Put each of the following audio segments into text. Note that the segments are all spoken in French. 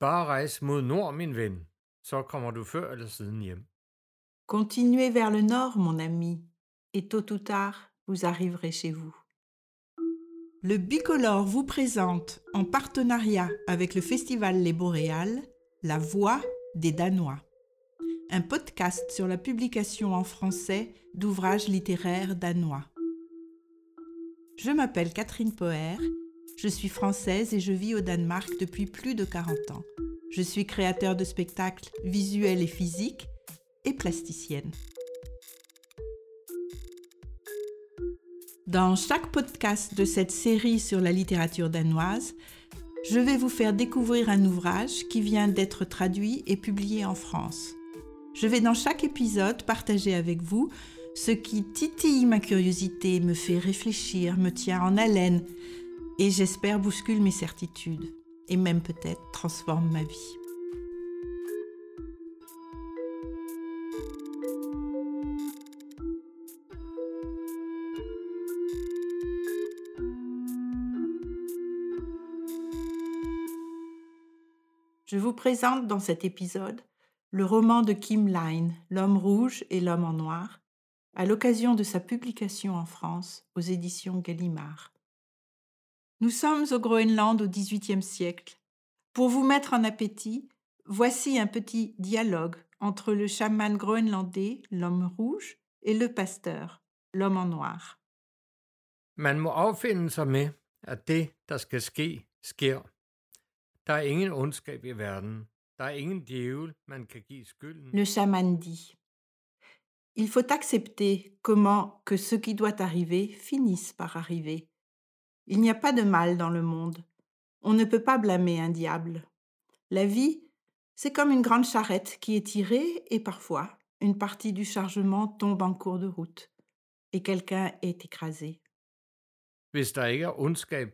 Bare rejs mod nord, min ven. Så kommer du før eller siden hjem. Continuez vers le nord, mon ami, et tôt ou tard, vous arriverez chez vous. Le Bicolore vous présente, en partenariat avec le Festival Les Boréales, La Voix des Danois, un podcast sur la publication en français d'ouvrages littéraires danois. Je m'appelle Catherine Poher, je suis française et je vis au Danemark depuis plus de 40 ans. Je suis créateur de spectacles visuels et physiques et plasticienne. Dans chaque podcast de cette série sur la littérature danoise, je vais vous faire découvrir un ouvrage qui vient d'être traduit et publié en France. Je vais dans chaque épisode partager avec vous ce qui titille ma curiosité, me fait réfléchir, me tient en haleine et j'espère bouscule mes certitudes et même peut-être transforme ma vie. Je vous présente dans cet épisode le roman de Kim Line, L'homme rouge et l'homme en noir, à l'occasion de sa publication en France aux éditions Gallimard. Nous sommes au Groenland au XVIIIe siècle. Pour vous mettre en appétit, voici un petit dialogue entre le chaman groenlandais, l'homme rouge, et le pasteur, l'homme en noir. Man må affinde sig med, at det, der skal ske, sker. Der er ingen ondskab i verden. Der er ingen djævel, man kan give skylden. Le chaman dit Il faut accepter comment que ce qui doit arriver finisse par arriver. Il n'y a pas de mal dans le monde. On ne peut pas blâmer un diable. La vie, c'est comme une grande charrette qui est tirée et parfois une partie du chargement tombe en cours de route et quelqu'un est écrasé. Hvis der ikke er ondskab,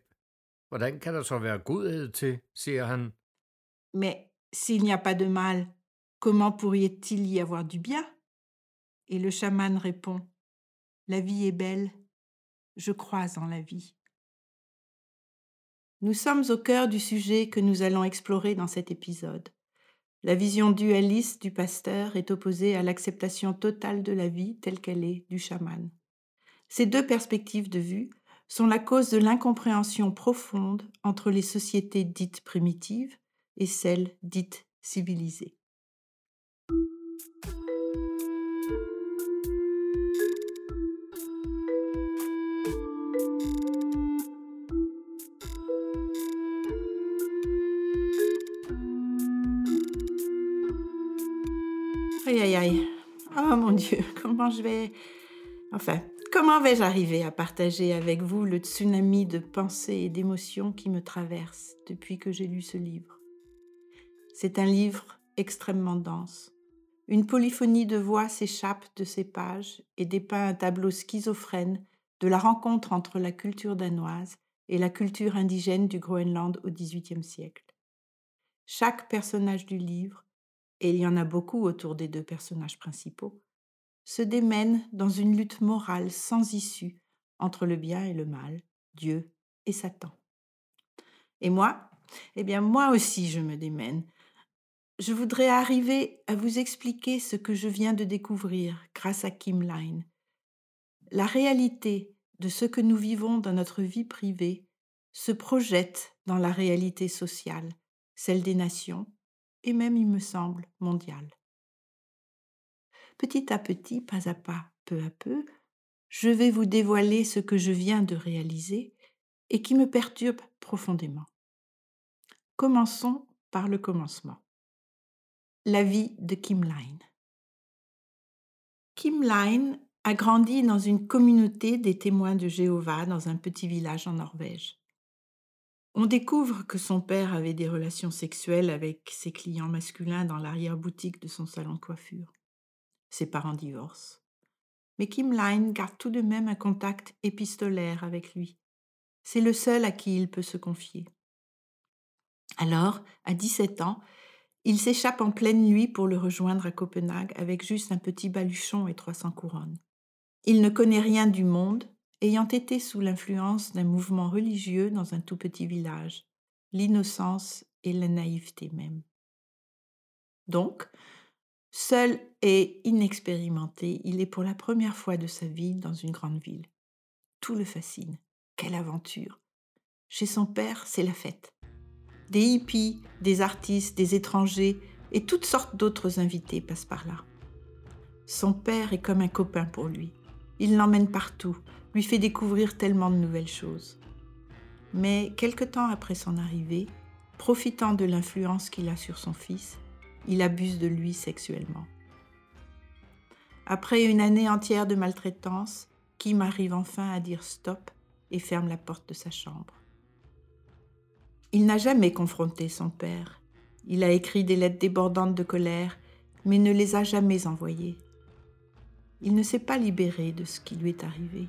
hvordan kan der så være godhed til, siger han. Mais s'il n'y a pas de mal, comment pourrait-il y avoir du bien? Et le chaman répond La vie est belle, je crois en la vie. Nous sommes au cœur du sujet que nous allons explorer dans cet épisode. La vision dualiste du pasteur est opposée à l'acceptation totale de la vie telle qu'elle est du chaman. Ces deux perspectives de vue sont la cause de l'incompréhension profonde entre les sociétés dites primitives et celles dites civilisées. Aïe. Oh mon Dieu, comment je vais... Enfin, comment vais-je arriver à partager avec vous le tsunami de pensées et d'émotions qui me traverse depuis que j'ai lu ce livre? C'est un livre extrêmement dense. Une polyphonie de voix s'échappe de ses pages et dépeint un tableau schizophrène de la rencontre entre la culture danoise et la culture indigène du Groenland au XVIIIe siècle. Chaque personnage du livre et il y en a beaucoup autour des deux personnages principaux, se démènent dans une lutte morale sans issue entre le bien et le mal, Dieu et Satan. Et moi, eh bien moi aussi je me démène. Je voudrais arriver à vous expliquer ce que je viens de découvrir grâce à Kim Line. La réalité de ce que nous vivons dans notre vie privée se projette dans la réalité sociale, celle des nations, et même, il me semble, mondial. Petit à petit, pas à pas, peu à peu, je vais vous dévoiler ce que je viens de réaliser et qui me perturbe profondément. Commençons par le commencement. La vie de Kim Line. Kim Line a grandi dans une communauté des témoins de Jéhovah dans un petit village en Norvège. On découvre que son père avait des relations sexuelles avec ses clients masculins dans l'arrière-boutique de son salon de coiffure. Ses parents divorcent. Mais Kim Line garde tout de même un contact épistolaire avec lui. C'est le seul à qui il peut se confier. Alors, à 17 ans, il s'échappe en pleine nuit pour le rejoindre à Copenhague avec juste un petit baluchon et 300 couronnes. Il ne connaît rien du monde ayant été sous l'influence d'un mouvement religieux dans un tout petit village. L'innocence et la naïveté même. Donc, seul et inexpérimenté, il est pour la première fois de sa vie dans une grande ville. Tout le fascine. Quelle aventure Chez son père, c'est la fête. Des hippies, des artistes, des étrangers et toutes sortes d'autres invités passent par là. Son père est comme un copain pour lui. Il l'emmène partout, lui fait découvrir tellement de nouvelles choses. Mais quelque temps après son arrivée, profitant de l'influence qu'il a sur son fils, il abuse de lui sexuellement. Après une année entière de maltraitance, Kim arrive enfin à dire stop et ferme la porte de sa chambre. Il n'a jamais confronté son père. Il a écrit des lettres débordantes de colère, mais ne les a jamais envoyées. Il ne s'est pas libéré de ce qui lui est arrivé.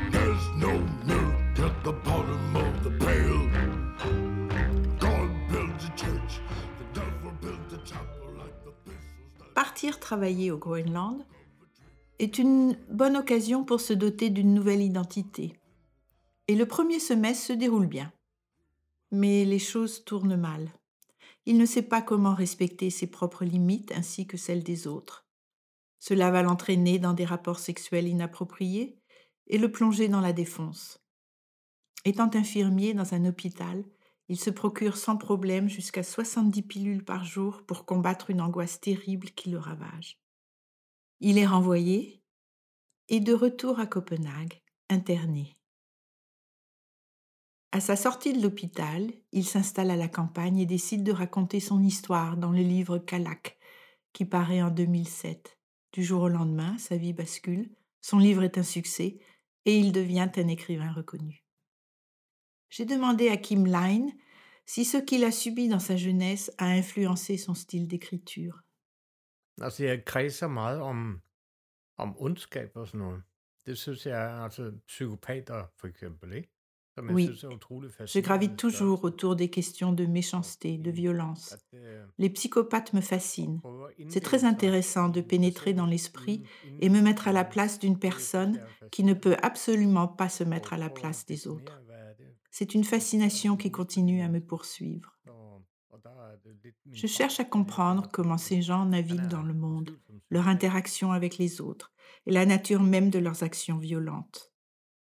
Travailler au Groenland est une bonne occasion pour se doter d'une nouvelle identité. Et le premier semestre se déroule bien. Mais les choses tournent mal. Il ne sait pas comment respecter ses propres limites ainsi que celles des autres. Cela va l'entraîner dans des rapports sexuels inappropriés et le plonger dans la défonce. Étant infirmier dans un hôpital, il se procure sans problème jusqu'à 70 pilules par jour pour combattre une angoisse terrible qui le ravage. Il est renvoyé et de retour à Copenhague, interné. À sa sortie de l'hôpital, il s'installe à la campagne et décide de raconter son histoire dans le livre Kalak, qui paraît en 2007. Du jour au lendemain, sa vie bascule, son livre est un succès et il devient un écrivain reconnu. J'ai demandé à Kim Line si ce qu'il a subi dans sa jeunesse a influencé son style d'écriture. Altså, jeg kredser meget om, om ondskab og sådan noget. Det synes jeg er altså psykopater, for eksempel, ikke? Oui, je gravite toujours autour des questions de méchanceté, de violence. Les psychopathes me fascinent. C'est très intéressant de pénétrer dans l'esprit et me mettre à la place d'une personne qui ne peut absolument pas se mettre à la place des autres. C'est une fascination qui continue à me poursuivre. Je cherche à comprendre comment ces gens naviguent dans le monde, leur interaction avec les autres et la nature même de leurs actions violentes.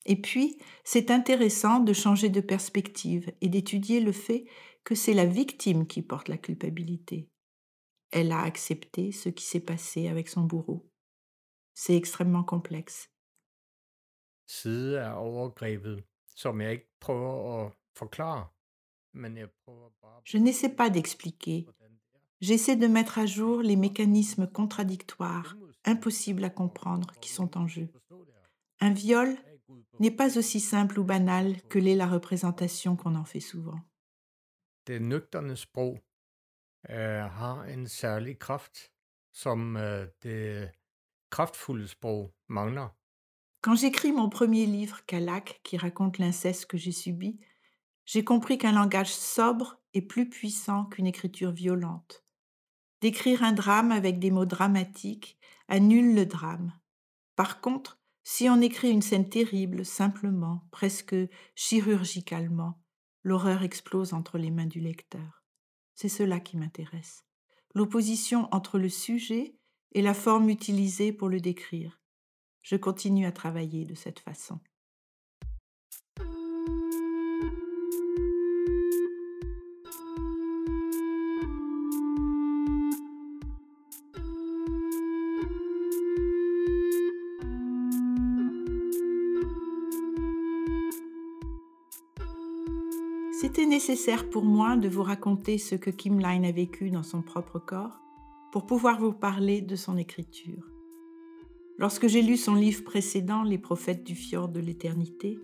Et puis, c'est intéressant de changer de perspective et d'étudier le fait que c'est la victime qui porte la culpabilité. Elle a accepté ce qui s'est passé avec son bourreau. C'est extrêmement complexe. Je n'essaie pas d'expliquer. J'essaie de mettre à jour les mécanismes contradictoires, impossibles à comprendre, qui sont en jeu. Un viol n'est pas aussi simple ou banal que l'est la représentation qu'on en fait souvent. Det nøgterne sprog har en særlig kraft, som det kraftfulde sprog mangler. Quand j'écris mon premier livre, Kalak, qui raconte l'inceste que j'ai subi, j'ai compris qu'un langage sobre est plus puissant qu'une écriture violente. D'écrire un drame avec des mots dramatiques annule le drame. Par contre, si on écrit une scène terrible, simplement, presque chirurgicalement, l'horreur explose entre les mains du lecteur. C'est cela qui m'intéresse. L'opposition entre le sujet et la forme utilisée pour le décrire. Je continue à travailler de cette façon. C'était nécessaire pour moi de vous raconter ce que Kim Line a vécu dans son propre corps pour pouvoir vous parler de son écriture. Lorsque j'ai lu son livre précédent, Les prophètes du fjord de l'éternité,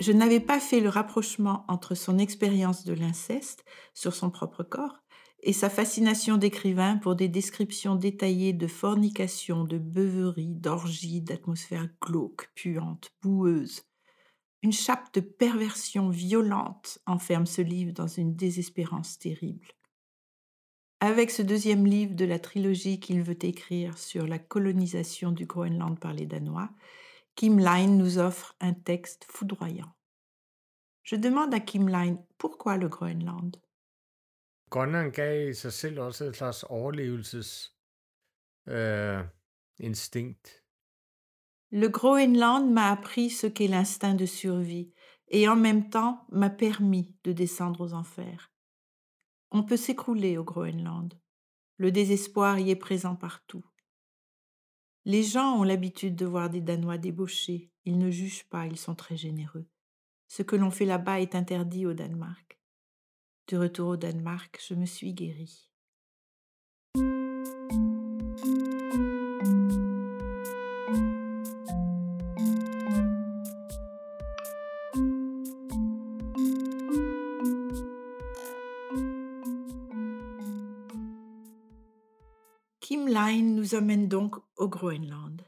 je n'avais pas fait le rapprochement entre son expérience de l'inceste sur son propre corps et sa fascination d'écrivain pour des descriptions détaillées de fornication, de beuverie, d'orgie, d'atmosphère glauque, puante, boueuse. Une chape de perversion violente enferme ce livre dans une désespérance terrible. Avec ce deuxième livre de la trilogie qu'il veut écrire sur la colonisation du Groenland par les Danois, Kim Line nous offre un texte foudroyant. Je demande à Kim Line pourquoi le Groenland? Grønland gav sig selv også et slags overlevelses øh. Le Groenland m'a appris ce qu'est l'instinct de survie et en même temps m'a permis de descendre aux enfers. On peut s'écrouler au Groenland. Le désespoir y est présent partout. Les gens ont l'habitude de voir des Danois débauchés. Ils ne jugent pas, ils sont très généreux. Ce que l'on fait là-bas est interdit au Danemark. De retour au Danemark, je me suis guérie. Nous amène donc au Groenland.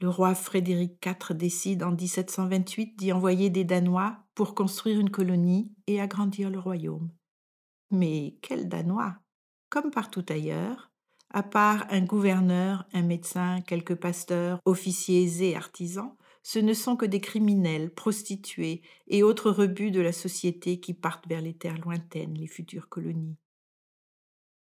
Le roi Frédéric IV décide en 1728 d'y envoyer des Danois pour construire une colonie et agrandir le royaume. Mais quels Danois Comme partout ailleurs, à part un gouverneur, un médecin, quelques pasteurs, officiers et artisans, ce ne sont que des criminels, prostituées et autres rebuts de la société qui partent vers les terres lointaines, les futures colonies.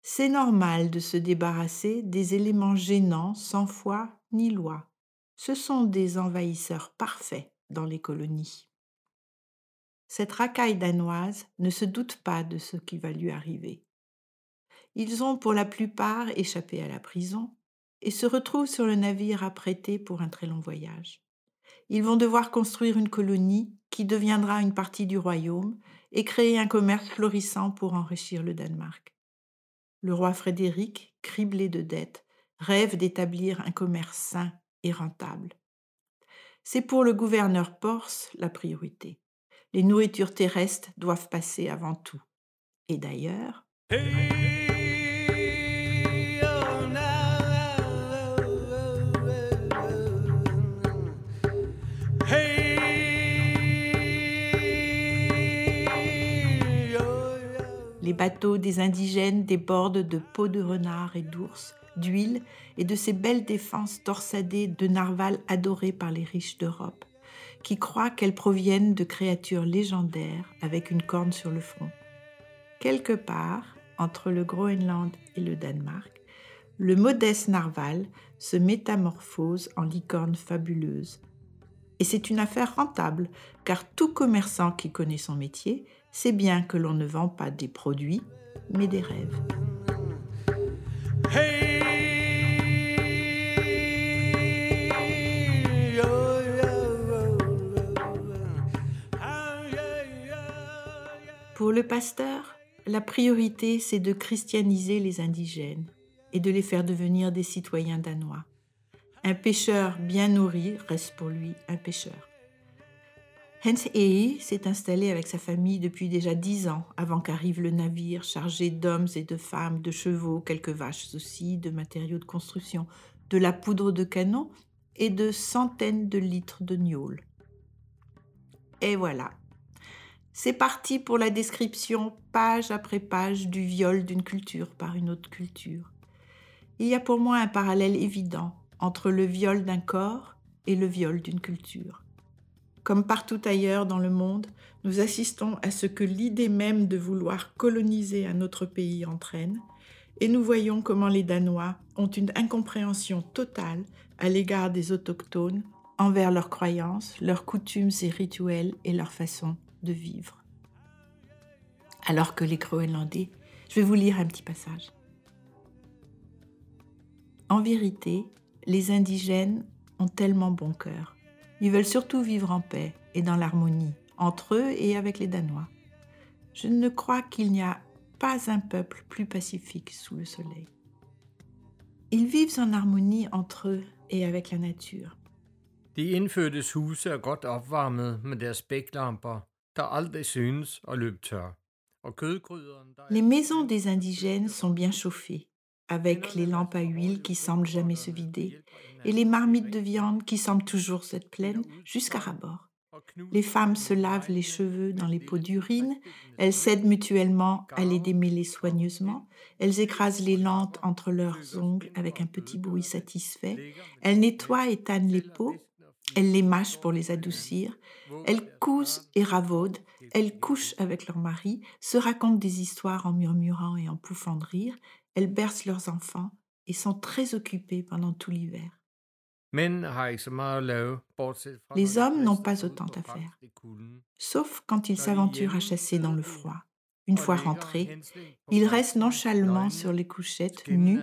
C'est normal de se débarrasser des éléments gênants sans foi ni loi. Ce sont des envahisseurs parfaits dans les colonies. Cette racaille danoise ne se doute pas de ce qui va lui arriver. Ils ont pour la plupart échappé à la prison et se retrouvent sur le navire apprêté pour un très long voyage. Ils vont devoir construire une colonie qui deviendra une partie du royaume et créer un commerce florissant pour enrichir le Danemark. Le roi Frédéric, criblé de dettes, rêve d'établir un commerce sain et rentable. C'est pour le gouverneur Porce la priorité les nourritures terrestres doivent passer avant tout. Et d'ailleurs, Les bateaux des indigènes débordent de peaux de renard et d'ours, d'huile et de ces belles défenses torsadées de narval adorées par les riches d'Europe qui croient qu'elles proviennent de créatures légendaires avec une corne sur le front. Quelque part, entre le Groenland et le Danemark, le modeste narval se métamorphose en licorne fabuleuse. Et c'est une affaire rentable, car tout commerçant qui connaît son métier sait bien que l'on ne vend pas des produits, mais des rêves. Pour le pasteur, la priorité, c'est de christianiser les indigènes et de les faire devenir des citoyens danois. Un pêcheur bien nourri reste pour lui un pêcheur. Hans Ey s'est installé avec sa famille depuis déjà dix ans avant qu'arrive le navire chargé d'hommes et de femmes, de chevaux, quelques vaches aussi, de matériaux de construction, de la poudre de canon et de centaines de litres de gnôle. Et voilà, c'est parti pour la description, page après page, du viol d'une culture par une autre culture. Il y a pour moi un parallèle évident entre le viol d'un corps et le viol d'une culture. Comme partout ailleurs dans le monde, nous assistons à ce que l'idée même de vouloir coloniser un autre pays entraîne, et nous voyons comment les Danois ont une incompréhension totale à l'égard des autochtones envers leurs croyances, leurs coutumes et rituels et leur façon de vivre. Alors que les Groenlandais, je vais vous lire un petit passage. En vérité, les indigènes ont tellement bon cœur. Ils veulent surtout vivre en paix et dans l'harmonie entre eux et avec les Danois. Je ne crois qu'il n'y a pas un peuple plus pacifique sous le soleil. Ils vivent en harmonie entre eux et avec la nature. De indfødtes huse er godt opvarmet med deres spæklamper, der aldrig synes at løbe tør. Les maisons des indigènes sont bien chauffées, avec les lampes à huile qui semblent jamais se vider, et les marmites de viande qui semblent toujours être pleines jusqu'à rabord. Les femmes se lavent les cheveux dans les pots d'urine, elles s'aident mutuellement à les démêler soigneusement, elles écrasent les lentes entre leurs ongles avec un petit bruit satisfait, elles nettoient et tannent les peaux, elles les mâchent pour les adoucir, elles cousent et ravaudent, elles couchent avec leur mari, se racontent des histoires en murmurant et en pouffant de rire, elles bercent leurs enfants et sont très occupées pendant tout l'hiver. Les hommes n'ont pas autant à faire, sauf quand ils s'aventurent à chasser dans le froid. Une fois rentrés, ils restent nonchalamment sur les couchettes, nus,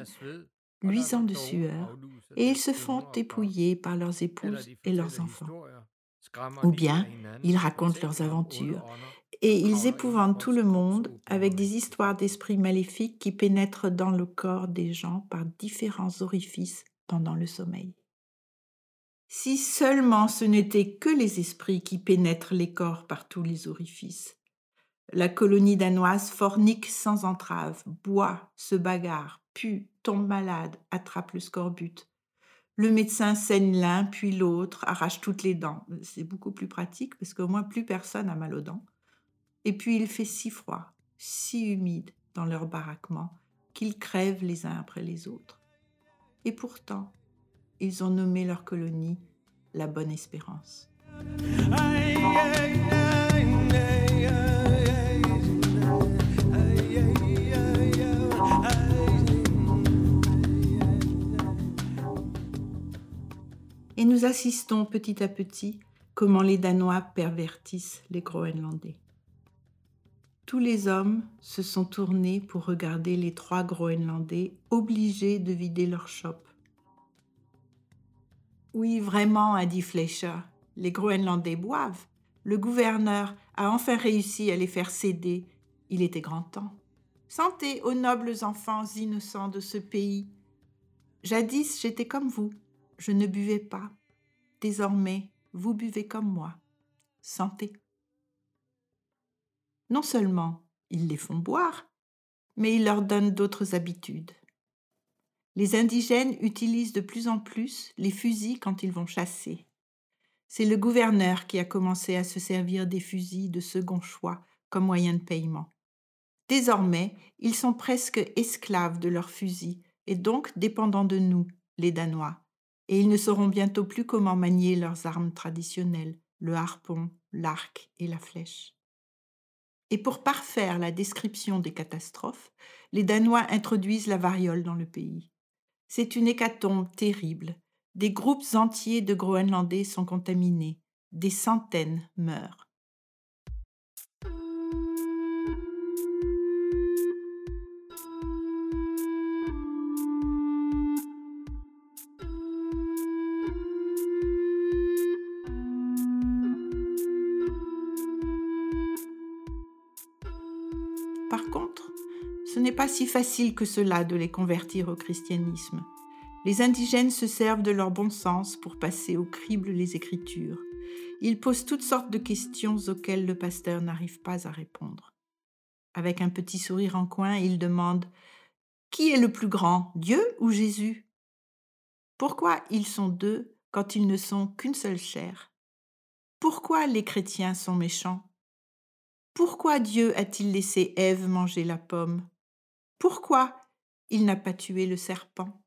luisants de sueur, et ils se font dépouiller par leurs épouses et leurs enfants. Ou bien, ils racontent leurs aventures, et ils épouvantent tout le monde avec des histoires d'esprits maléfiques qui pénètrent dans le corps des gens par différents orifices pendant le sommeil. Si seulement ce n'était que les esprits qui pénètrent les corps par tous les orifices. La colonie danoise fornique sans entrave, boit, se bagarre, pue, tombe malade, attrape le scorbut. Le médecin saigne l'un, puis l'autre, arrache toutes les dents. C'est beaucoup plus pratique parce qu'au moins plus personne n'a mal aux dents. Et puis il fait si froid, si humide dans leur baraquement qu'ils crèvent les uns après les autres. Et pourtant, ils ont nommé leur colonie la Bonne Espérance. Et nous assistons petit à petit comment les Danois pervertissent les Groenlandais. Tous les hommes se sont tournés pour regarder les trois Groenlandais obligés de vider leur chope oui, vraiment, a dit Fleischer. Les Groenlandais boivent. Le gouverneur a enfin réussi à les faire céder. Il était grand temps. Santé aux nobles enfants innocents de ce pays. Jadis, j'étais comme vous. Je ne buvais pas. Désormais, vous buvez comme moi. Santé. Non seulement ils les font boire, mais ils leur donnent d'autres habitudes. Les indigènes utilisent de plus en plus les fusils quand ils vont chasser. C'est le gouverneur qui a commencé à se servir des fusils de second choix comme moyen de paiement. Désormais, ils sont presque esclaves de leurs fusils et donc dépendants de nous, les Danois, et ils ne sauront bientôt plus comment manier leurs armes traditionnelles, le harpon, l'arc et la flèche. Et pour parfaire la description des catastrophes, les Danois introduisent la variole dans le pays. C'est une hécatombe terrible. Des groupes entiers de Groenlandais sont contaminés. Des centaines meurent. Ce n'est pas si facile que cela de les convertir au christianisme. Les indigènes se servent de leur bon sens pour passer au crible les Écritures. Ils posent toutes sortes de questions auxquelles le pasteur n'arrive pas à répondre. Avec un petit sourire en coin, il demande Qui est le plus grand, Dieu ou Jésus? Pourquoi ils sont deux quand ils ne sont qu'une seule chair? Pourquoi les chrétiens sont méchants? Pourquoi Dieu a-t-il laissé Ève manger la pomme? Pourquoi il n'a pas tué le serpent?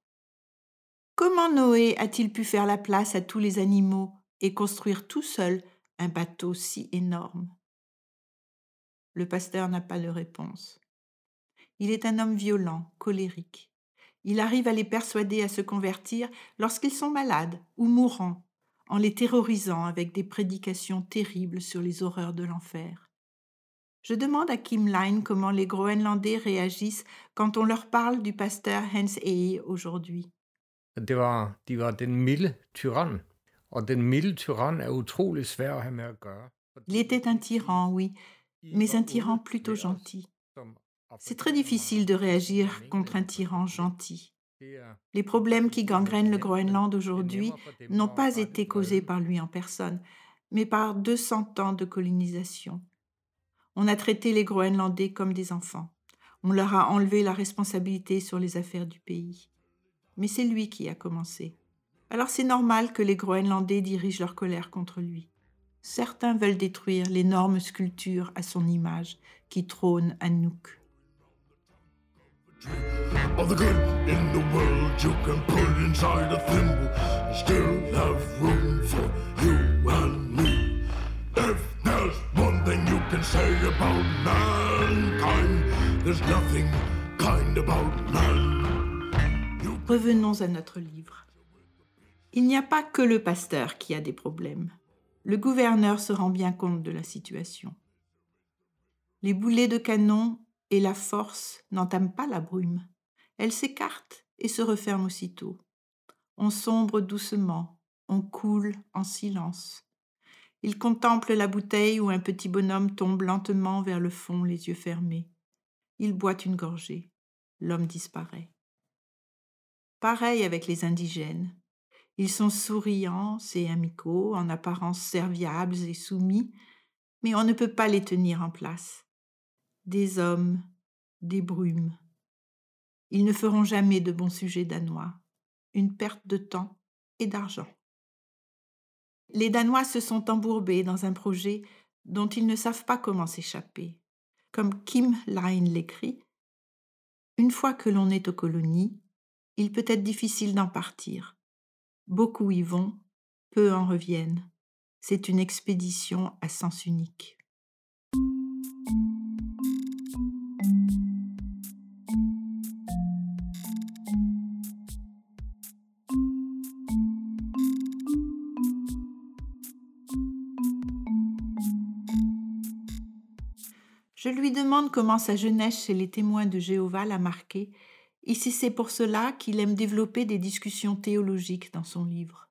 Comment Noé a-t-il pu faire la place à tous les animaux et construire tout seul un bateau si énorme? Le pasteur n'a pas de réponse. Il est un homme violent, colérique. Il arrive à les persuader à se convertir lorsqu'ils sont malades ou mourants, en les terrorisant avec des prédications terribles sur les horreurs de l'enfer. Je demande à Kim Line comment les Groenlandais réagissent quand on leur parle du pasteur Hans Eye aujourd'hui. Er. Il était un tyran, oui, mais un tyran plutôt gentil. C'est très difficile de réagir contre un tyran gentil. Les problèmes qui gangrènent le Groenland aujourd'hui n'ont pas été causés par lui en personne, mais par 200 ans de colonisation. On a traité les Groenlandais comme des enfants. On leur a enlevé la responsabilité sur les affaires du pays. Mais c'est lui qui a commencé. Alors c'est normal que les Groenlandais dirigent leur colère contre lui. Certains veulent détruire l'énorme sculpture à son image qui trône à Nuuk. Revenons à notre livre. Il n'y a pas que le pasteur qui a des problèmes. Le gouverneur se rend bien compte de la situation. Les boulets de canon et la force n'entament pas la brume. Elle s'écarte et se referme aussitôt. On sombre doucement, on coule en silence. Il contemple la bouteille où un petit bonhomme tombe lentement vers le fond, les yeux fermés. Il boit une gorgée. L'homme disparaît. Pareil avec les indigènes. Ils sont souriants et amicaux, en apparence serviables et soumis, mais on ne peut pas les tenir en place. Des hommes, des brumes, ils ne feront jamais de bons sujets danois. Une perte de temps et d'argent. Les Danois se sont embourbés dans un projet dont ils ne savent pas comment s'échapper. Comme Kim Line l'écrit, une fois que l'on est aux colonies, il peut être difficile d'en partir. Beaucoup y vont, peu en reviennent. C'est une expédition à sens unique. Demande comment sa jeunesse chez les témoins de Jéhovah l'a marqué, et si c'est pour cela qu'il aime développer des discussions théologiques dans son livre.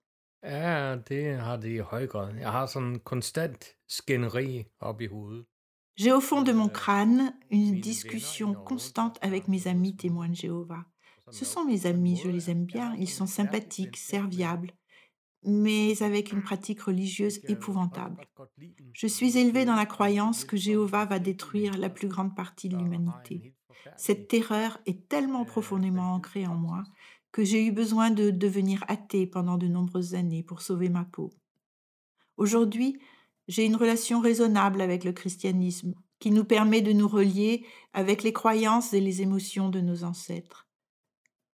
J'ai au fond de mon crâne une discussion constante avec mes amis témoins de Jéhovah. Ce sont mes amis, je les aime bien, ils sont sympathiques, serviables, mais avec une pratique religieuse épouvantable. Je suis élevé dans la croyance que Jéhovah va détruire la plus grande partie de l'humanité. Cette terreur est tellement profondément ancrée en moi que j'ai eu besoin de devenir athée pendant de nombreuses années pour sauver ma peau. Aujourd'hui, j'ai une relation raisonnable avec le christianisme qui nous permet de nous relier avec les croyances et les émotions de nos ancêtres.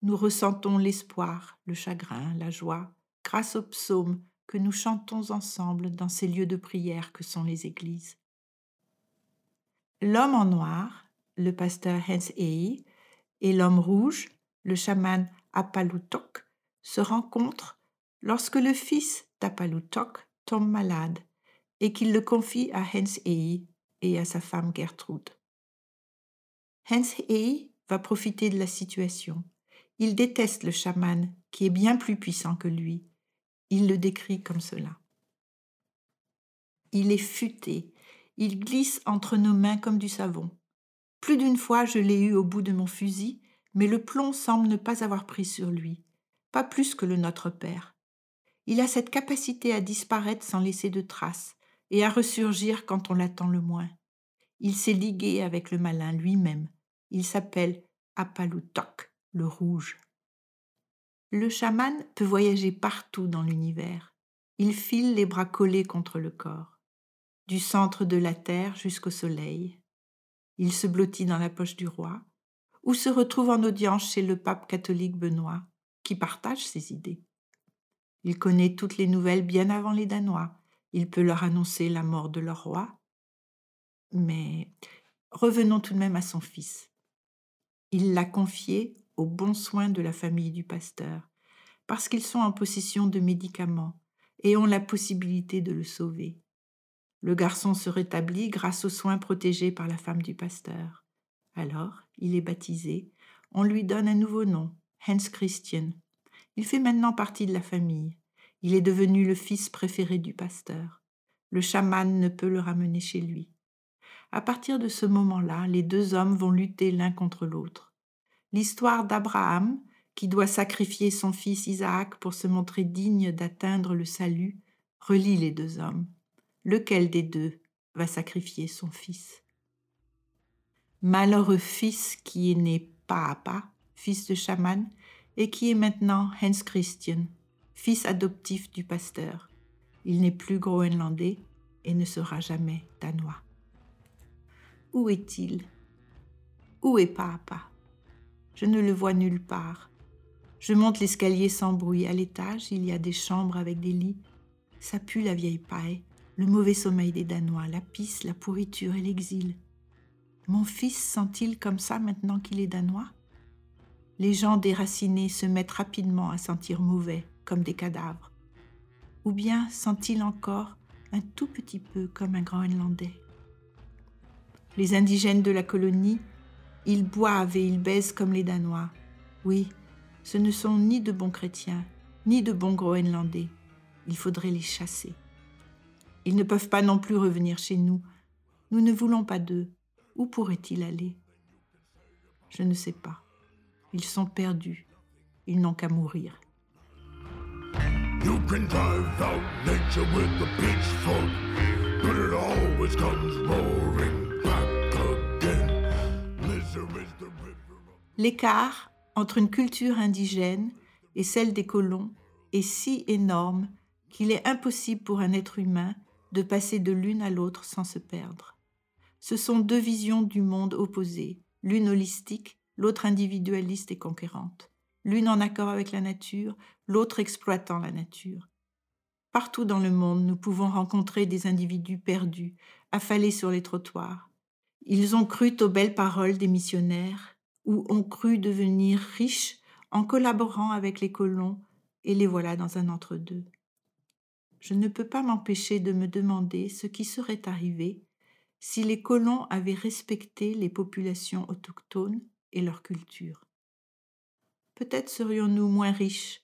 Nous ressentons l'espoir, le chagrin, la joie, grâce aux psaumes que nous chantons ensemble dans ces lieux de prière que sont les églises. L'homme en noir, le pasteur Hans Ei, et l'homme rouge, le chaman Apalutok, se rencontrent lorsque le fils d'Apalutok tombe malade et qu'il le confie à Hans Ei et à sa femme Gertrude. Hans Ei va profiter de la situation. Il déteste le chaman qui est bien plus puissant que lui il le décrit comme cela. Il est futé, il glisse entre nos mains comme du savon. Plus d'une fois je l'ai eu au bout de mon fusil, mais le plomb semble ne pas avoir pris sur lui, pas plus que le Notre Père. Il a cette capacité à disparaître sans laisser de traces et à ressurgir quand on l'attend le moins. Il s'est ligué avec le malin lui-même. Il s'appelle Apalutok, le rouge. Le chaman peut voyager partout dans l'univers. Il file les bras collés contre le corps, du centre de la terre jusqu'au soleil. Il se blottit dans la poche du roi, ou se retrouve en audience chez le pape catholique Benoît, qui partage ses idées. Il connaît toutes les nouvelles bien avant les Danois. Il peut leur annoncer la mort de leur roi. Mais revenons tout de même à son fils. Il l'a confié aux bons soins de la famille du pasteur, parce qu'ils sont en possession de médicaments et ont la possibilité de le sauver. Le garçon se rétablit grâce aux soins protégés par la femme du pasteur. Alors, il est baptisé, on lui donne un nouveau nom, Hans Christian. Il fait maintenant partie de la famille. Il est devenu le fils préféré du pasteur. Le chaman ne peut le ramener chez lui. À partir de ce moment-là, les deux hommes vont lutter l'un contre l'autre l'histoire d'Abraham, qui doit sacrifier son fils Isaac pour se montrer digne d'atteindre le salut, relie les deux hommes. Lequel des deux va sacrifier son fils? Malheureux fils qui est né pas à pas, fils de chaman, et qui est maintenant Hans Christian, fils adoptif du pasteur. Il n'est plus groenlandais et ne sera jamais danois. Où est-il? Où est Papa? Je ne le vois nulle part. Je monte l'escalier sans bruit. À l'étage, il y a des chambres avec des lits. Ça pue la vieille paille, le mauvais sommeil des Danois, la pisse, la pourriture et l'exil. Mon fils sent-il comme ça maintenant qu'il est danois? Les gens déracinés se mettent rapidement à sentir mauvais, comme des cadavres. Ou bien sent-il encore un tout petit peu comme un Groenlandais? Les indigènes de la colonie, ils boivent et ils baisent comme les Danois. Oui, ce ne sont ni de bons chrétiens, ni de bons Groenlandais. Il faudrait les chasser. Ils ne peuvent pas non plus revenir chez nous. Nous ne voulons pas d'eux. Où pourrait-il aller? Je ne sais pas. Ils sont perdus. Ils n'ont qu'à mourir. L'écart entre une culture indigène et celle des colons est si énorme qu'il est impossible pour un être humain de passer de l'une à l'autre sans se perdre. Ce sont deux visions du monde opposées, l'une holistique, l'autre individualiste et conquérante, l'une en accord avec la nature, l'autre exploitant la nature. Partout dans le monde, nous pouvons rencontrer des individus perdus, affalés sur les trottoirs. Ils ont cru aux belles paroles des missionnaires, ou ont cru devenir riches en collaborant avec les colons, et les voilà dans un entre-deux. Je ne peux pas m'empêcher de me demander ce qui serait arrivé si les colons avaient respecté les populations autochtones et leur culture. Peut-être serions-nous moins riches,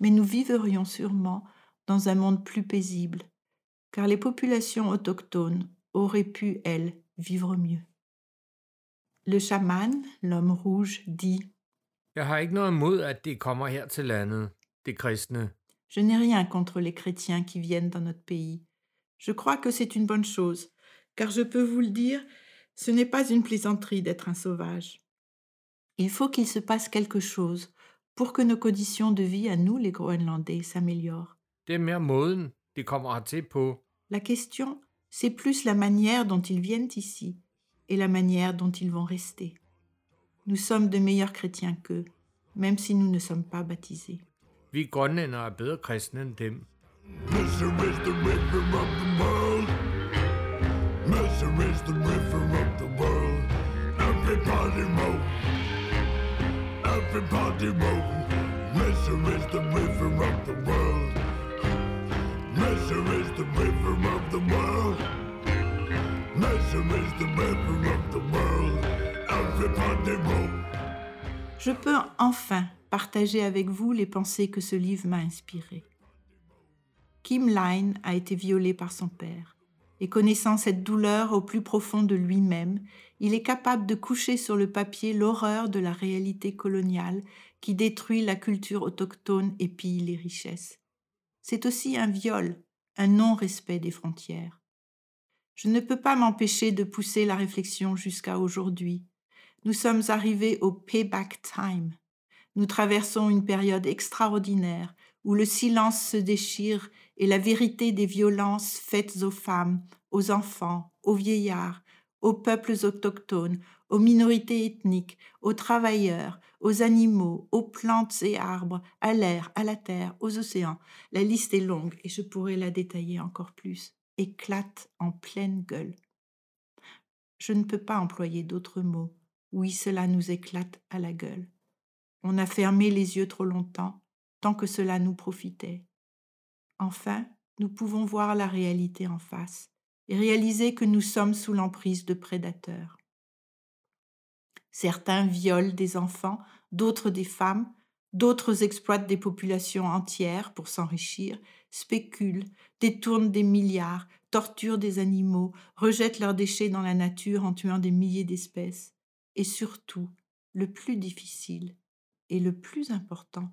mais nous vivrions sûrement dans un monde plus paisible, car les populations autochtones auraient pu, elles, vivre mieux. Le chaman, l'homme rouge, dit Jeg har ikke noget imod, at de kommer her til landet, de kristne. Je n'ai rien contre les chrétiens qui viennent dans notre pays. Je crois que c'est une bonne chose, car je peux vous le dire, ce n'est pas une plaisanterie d'être un sauvage. Il faut qu'il se passe quelque chose pour que nos conditions de vie à nous, les Groenlandais, s'améliorent. La question, c'est plus la manière dont ils viennent ici et la manière dont ils vont rester. Nous sommes de meilleurs chrétiens qu'eux, même si nous ne sommes pas baptisés. Messer is the river of the world. Everybody move. Everybody move. Messer is the river of the world. Messer is the river of the world. Je peux enfin partager avec vous les pensées que ce livre m'a inspirées. Kim Line a été violé par son père et connaissant cette douleur au plus profond de lui-même, il est capable de coucher sur le papier l'horreur de la réalité coloniale qui détruit la culture autochtone et pille les richesses. C'est aussi un viol, un non-respect des frontières. Je ne peux pas m'empêcher de pousser la réflexion jusqu'à aujourd'hui. Nous sommes arrivés au payback time. Nous traversons une période extraordinaire où le silence se déchire et la vérité des violences faites aux femmes, aux enfants, aux vieillards, aux peuples autochtones, aux minorités ethniques, aux travailleurs, aux animaux, aux plantes et arbres, à l'air, à la terre, aux océans. La liste est longue et je pourrais la détailler encore plus. Éclate en pleine gueule. Je ne peux pas employer d'autres mots. Oui, cela nous éclate à la gueule. On a fermé les yeux trop longtemps, tant que cela nous profitait. Enfin, nous pouvons voir la réalité en face et réaliser que nous sommes sous l'emprise de prédateurs. Certains violent des enfants, d'autres des femmes, d'autres exploitent des populations entières pour s'enrichir, spéculent, détournent des milliards, torturent des animaux, rejettent leurs déchets dans la nature en tuant des milliers d'espèces. Et surtout, le plus difficile et le plus important,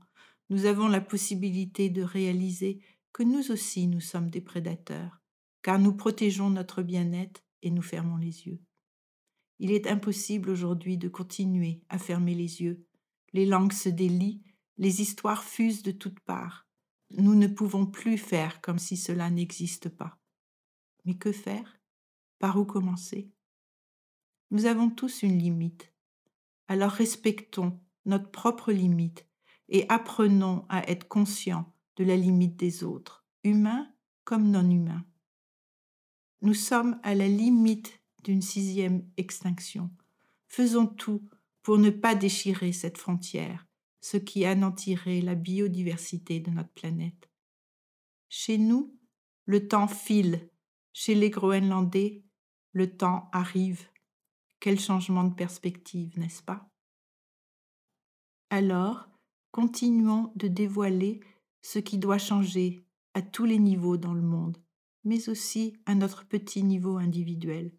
nous avons la possibilité de réaliser que nous aussi nous sommes des prédateurs, car nous protégeons notre bien-être et nous fermons les yeux. Il est impossible aujourd'hui de continuer à fermer les yeux. Les langues se délient, les histoires fusent de toutes parts. Nous ne pouvons plus faire comme si cela n'existe pas. Mais que faire? Par où commencer? Nous avons tous une limite. Alors respectons notre propre limite et apprenons à être conscients de la limite des autres, humains comme non humains. Nous sommes à la limite d'une sixième extinction. Faisons tout pour ne pas déchirer cette frontière, ce qui anéantirait la biodiversité de notre planète. Chez nous, le temps file. Chez les Groenlandais, le temps arrive. Quel changement de perspective, n'est-ce pas? Alors, continuons de dévoiler ce qui doit changer à tous les niveaux dans le monde, mais aussi à notre petit niveau individuel.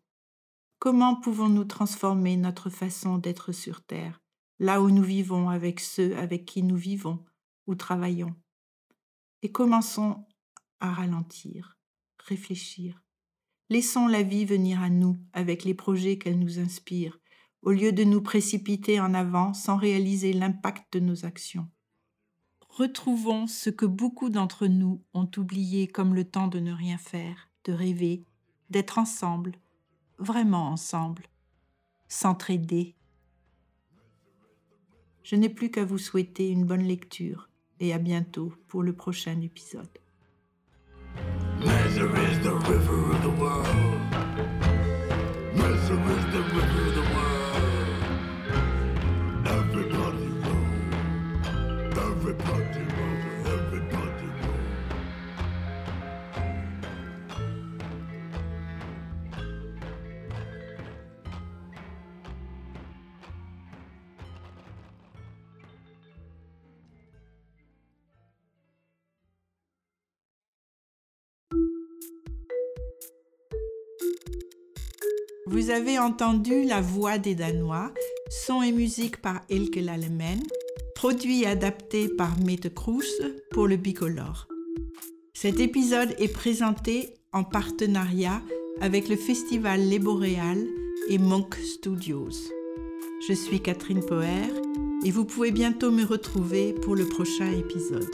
Comment pouvons-nous transformer notre façon d'être sur Terre, là où nous vivons avec ceux avec qui nous vivons ou travaillons Et commençons à ralentir, réfléchir. Laissons la vie venir à nous avec les projets qu'elle nous inspire, au lieu de nous précipiter en avant sans réaliser l'impact de nos actions. Retrouvons ce que beaucoup d'entre nous ont oublié comme le temps de ne rien faire, de rêver, d'être ensemble, vraiment ensemble, s'entraider. Je n'ai plus qu'à vous souhaiter une bonne lecture et à bientôt pour le prochain épisode. Vous avez entendu La Voix des Danois, son et musique par Elke Lalemen, produit et adapté par Mette Kroes pour le Bicolore. Cet épisode est présenté en partenariat avec le festival Les Boréales et Monk Studios. Je suis Catherine Poher et vous pouvez bientôt me retrouver pour le prochain épisode.